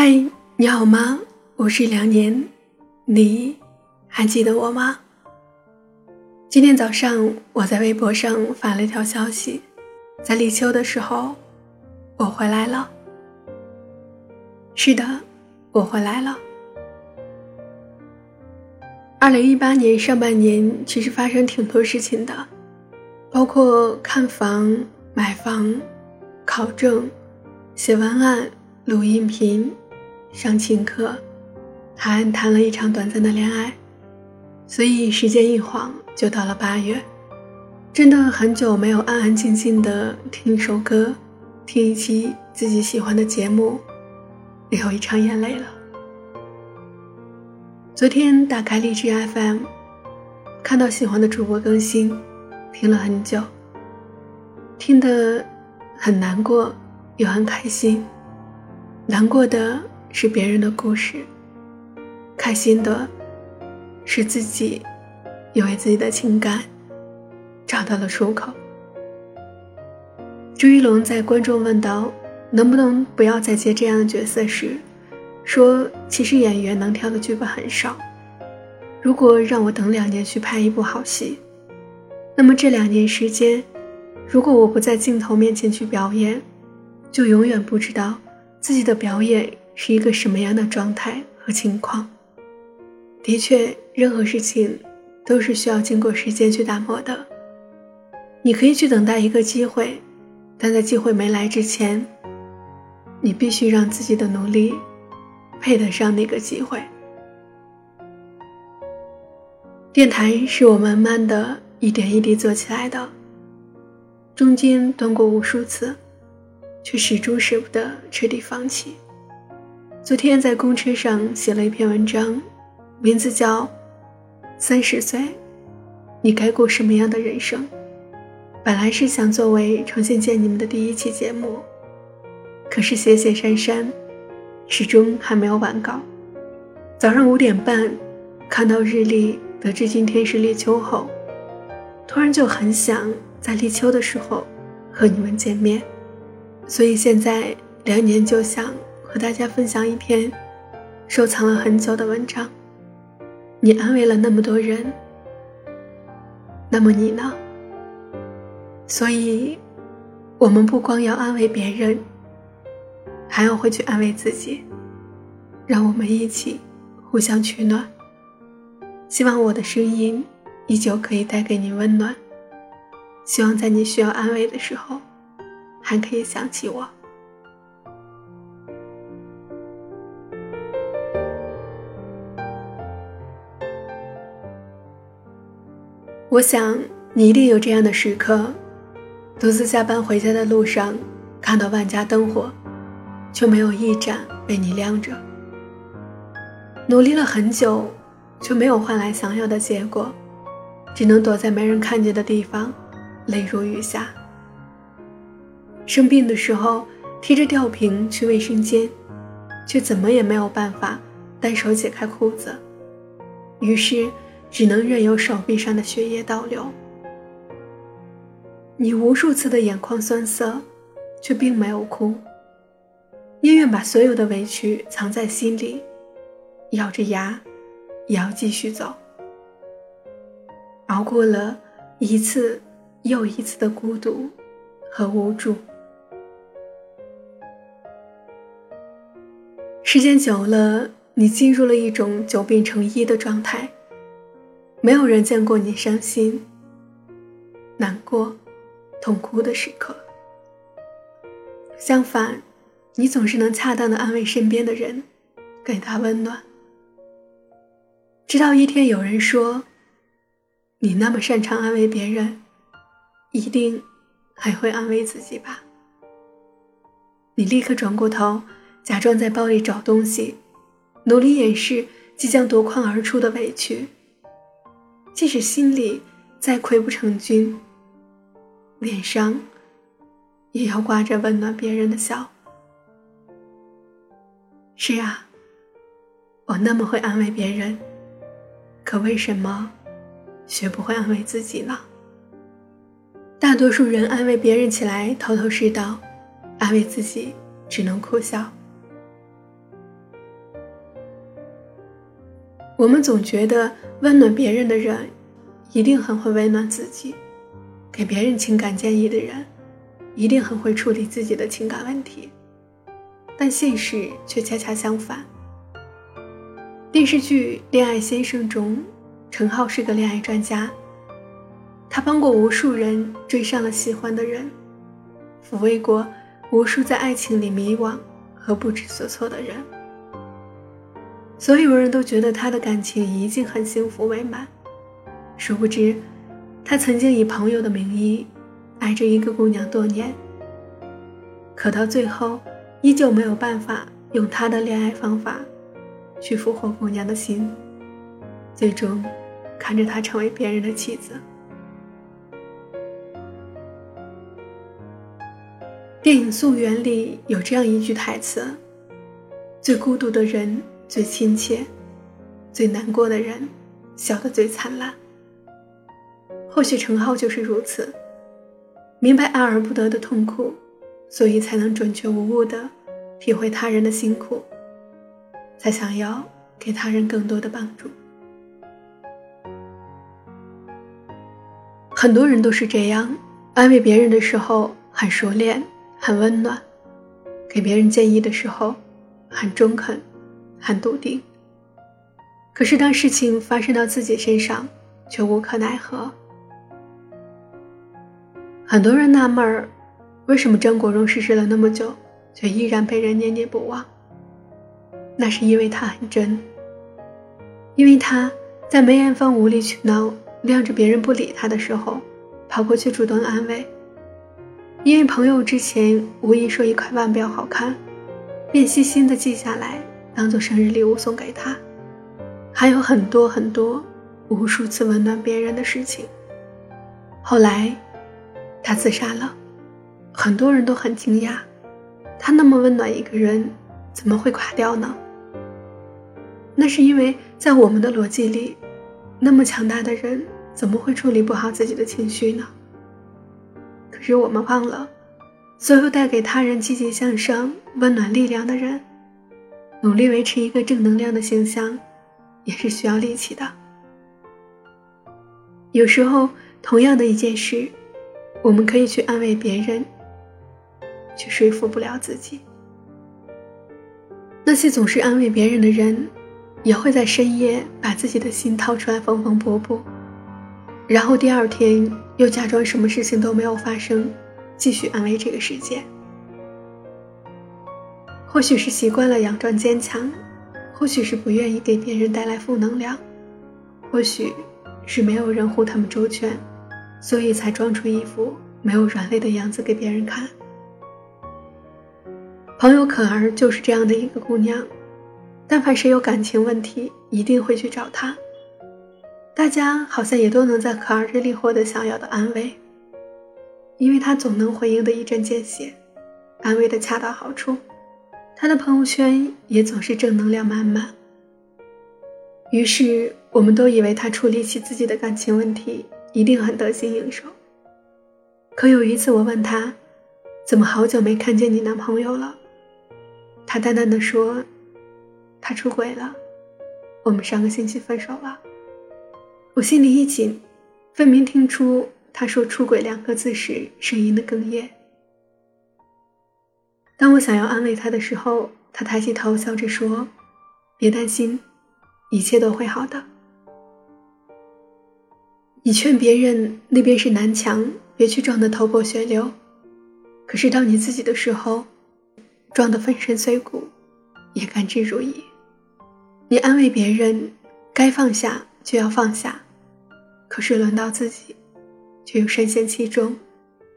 嗨，你好吗？我是梁年，你还记得我吗？今天早上我在微博上发了一条消息，在立秋的时候，我回来了。是的，我回来了。二零一八年上半年其实发生挺多事情的，包括看房、买房、考证、写文案、录音频、上琴课，还谈了一场短暂的恋爱，所以时间一晃就到了八月，真的很久没有安安静静的听一首歌，听一期自己喜欢的节目，流一场眼泪了。昨天打开荔枝 FM，看到喜欢的主播更新，听了很久。听得很难过，又很开心。难过的是别人的故事，开心的是自己因为自己的情感找到了出口。朱一龙在观众问到能不能不要再接这样的角色时。说，其实演员能挑的剧本很少。如果让我等两年去拍一部好戏，那么这两年时间，如果我不在镜头面前去表演，就永远不知道自己的表演是一个什么样的状态和情况。的确，任何事情都是需要经过时间去打磨的。你可以去等待一个机会，但在机会没来之前，你必须让自己的努力。配得上那个机会。电台是我慢慢的一点一滴做起来的，中间断过无数次，却始终舍不得彻底放弃。昨天在公车上写了一篇文章，名字叫《三十岁，你该过什么样的人生》。本来是想作为重新见你们的第一期节目，可是写写删删。始终还没有完稿。早上五点半，看到日历，得知今天是立秋后，突然就很想在立秋的时候和你们见面，所以现在两年就想和大家分享一篇收藏了很久的文章。你安慰了那么多人，那么你呢？所以，我们不光要安慰别人。还要会去安慰自己，让我们一起互相取暖。希望我的声音依旧可以带给你温暖。希望在你需要安慰的时候，还可以想起我。我想你一定有这样的时刻：独自下班回家的路上，看到万家灯火。却没有一盏为你亮着。努力了很久，却没有换来想要的结果，只能躲在没人看见的地方，泪如雨下。生病的时候，提着吊瓶去卫生间，却怎么也没有办法单手解开裤子，于是只能任由手臂上的血液倒流。你无数次的眼眶酸涩，却并没有哭。宁愿把所有的委屈藏在心里，咬着牙，也要继续走。熬过了一次又一次的孤独和无助，时间久了，你进入了一种久病成医的状态。没有人见过你伤心、难过、痛哭的时刻，相反。你总是能恰当的安慰身边的人，给他温暖。直到一天有人说：“你那么擅长安慰别人，一定还会安慰自己吧？”你立刻转过头，假装在包里找东西，努力掩饰即将夺眶而出的委屈。即使心里再溃不成军，脸上也要挂着温暖别人的笑。是啊，我那么会安慰别人，可为什么学不会安慰自己呢？大多数人安慰别人起来头头是道，安慰自己只能苦笑。我们总觉得温暖别人的人，一定很会温暖自己；给别人情感建议的人，一定很会处理自己的情感问题。但现实却恰恰相反。电视剧《恋爱先生》中，陈浩是个恋爱专家，他帮过无数人追上了喜欢的人，抚慰过无数在爱情里迷惘和不知所措的人。所有人都觉得他的感情已经很幸福美满，殊不知，他曾经以朋友的名义爱着一个姑娘多年。可到最后，依旧没有办法用他的恋爱方法去俘获姑娘的心，最终看着她成为别人的妻子。电影《溯源》里有这样一句台词：“最孤独的人。”最亲切、最难过的人，笑得最灿烂。或许陈浩就是如此，明白爱而不得的痛苦，所以才能准确无误地体会他人的辛苦，才想要给他人更多的帮助。很多人都是这样，安慰别人的时候很熟练、很温暖，给别人建议的时候很中肯。很笃定，可是当事情发生到自己身上，却无可奈何。很多人纳闷儿，为什么张国荣逝世了那么久，却依然被人念念不忘？那是因为他很真，因为他在梅艳芳无理取闹、晾着别人不理他的时候，跑过去主动安慰；因为朋友之前无意说一块腕表好看，便细心的记下来。当做生日礼物送给他，还有很多很多无数次温暖别人的事情。后来，他自杀了，很多人都很惊讶，他那么温暖一个人，怎么会垮掉呢？那是因为在我们的逻辑里，那么强大的人怎么会处理不好自己的情绪呢？可是我们忘了，所有带给他人积极向上、温暖力量的人。努力维持一个正能量的形象，也是需要力气的。有时候，同样的一件事，我们可以去安慰别人，却说服不了自己。那些总是安慰别人的人，也会在深夜把自己的心掏出来缝缝补补，然后第二天又假装什么事情都没有发生，继续安慰这个世界。或许是习惯了佯装坚强，或许是不愿意给别人带来负能量，或许是没有人护他们周全，所以才装出一副没有软肋的样子给别人看。朋友可儿就是这样的一个姑娘，但凡谁有感情问题，一定会去找她。大家好像也都能在可儿这里获得想要的安慰，因为她总能回应的一针见血，安慰的恰到好处。他的朋友圈也总是正能量满满，于是我们都以为他处理起自己的感情问题一定很得心应手。可有一次我问他，怎么好久没看见你男朋友了？他淡淡的说，他出轨了，我们上个星期分手了。我心里一紧，分明听出他说出轨两个字时声音的哽咽。当我想要安慰他的时候，他抬起头笑着说：“别担心，一切都会好的。”你劝别人那边是南墙，别去撞得头破血流。可是到你自己的时候，撞得粉身碎骨，也甘之如饴。你安慰别人，该放下就要放下，可是轮到自己，却又深陷其中，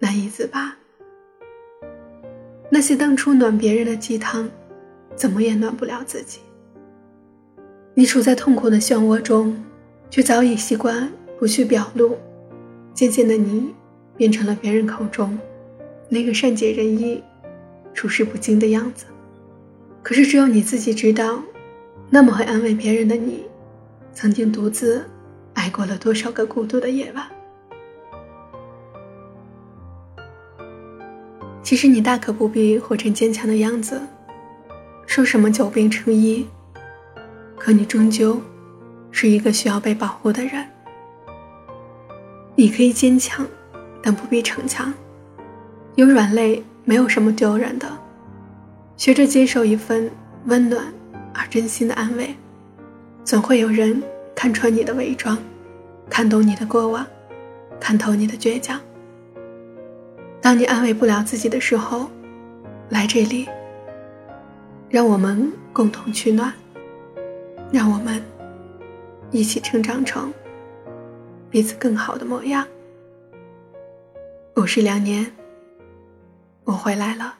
难以自拔。那些当初暖别人的鸡汤，怎么也暖不了自己。你处在痛苦的漩涡中，却早已习惯不去表露，渐渐的，你变成了别人口中那个善解人意、处事不惊的样子。可是只有你自己知道，那么会安慰别人的你，曾经独自挨过了多少个孤独的夜晚。其实你大可不必活成坚强的样子，说什么久病成医，可你终究是一个需要被保护的人。你可以坚强，但不必逞强。有软肋没有什么丢人的，学着接受一份温暖而真心的安慰。总会有人看穿你的伪装，看懂你的过往，看透你的倔强。当你安慰不了自己的时候，来这里，让我们共同取暖，让我们一起成长成彼此更好的模样。我是良年，我回来了。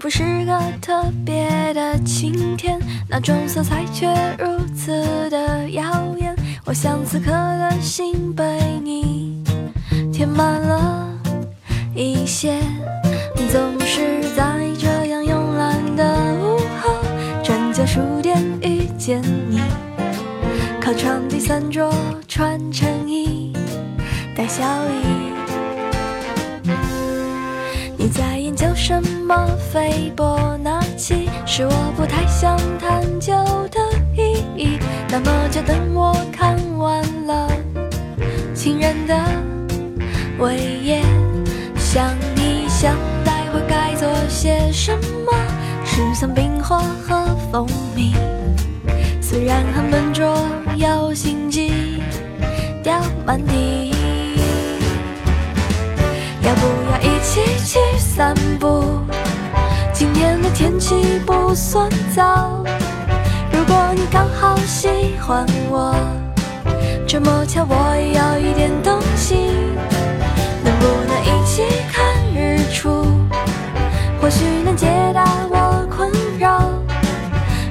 不是个特别的晴天，那种色彩却如此的耀眼。我想此刻的心被你填满了一些，总是在这样慵懒的午后，转角书店遇见你，靠窗第三桌穿衬衣，带笑意。你在究什么？斐波那契是我不太想探究的意义。那么就等我看完了情人的尾页，想一想待会该做些什么。十层冰花和蜂蜜，虽然很笨拙又心机，掉满地。要不要一起去散步？今天的天气不算糟。如果你刚好喜欢我，这么巧我也有一点动心，能不能一起看日出？或许能解答我困扰。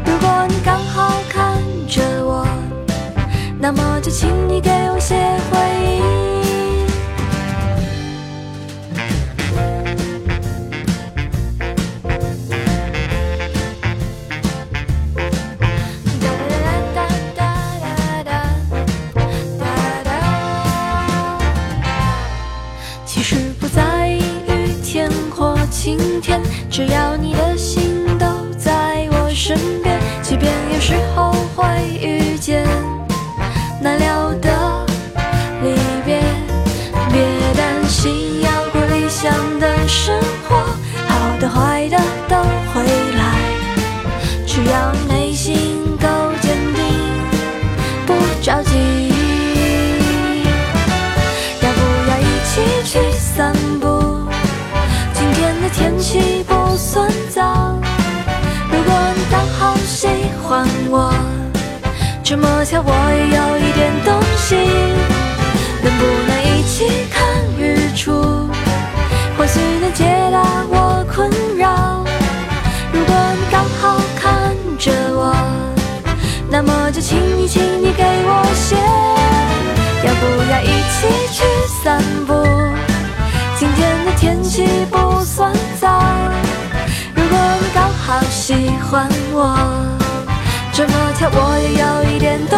如果你刚好看着我，那么就请你给我些回应。坏的都会来，只要内心够坚定，不着急。要不要一起去散步？今天的天气不。算糟。如果你刚好喜欢我，这么巧我也有一点动还我，这么巧我也有一点动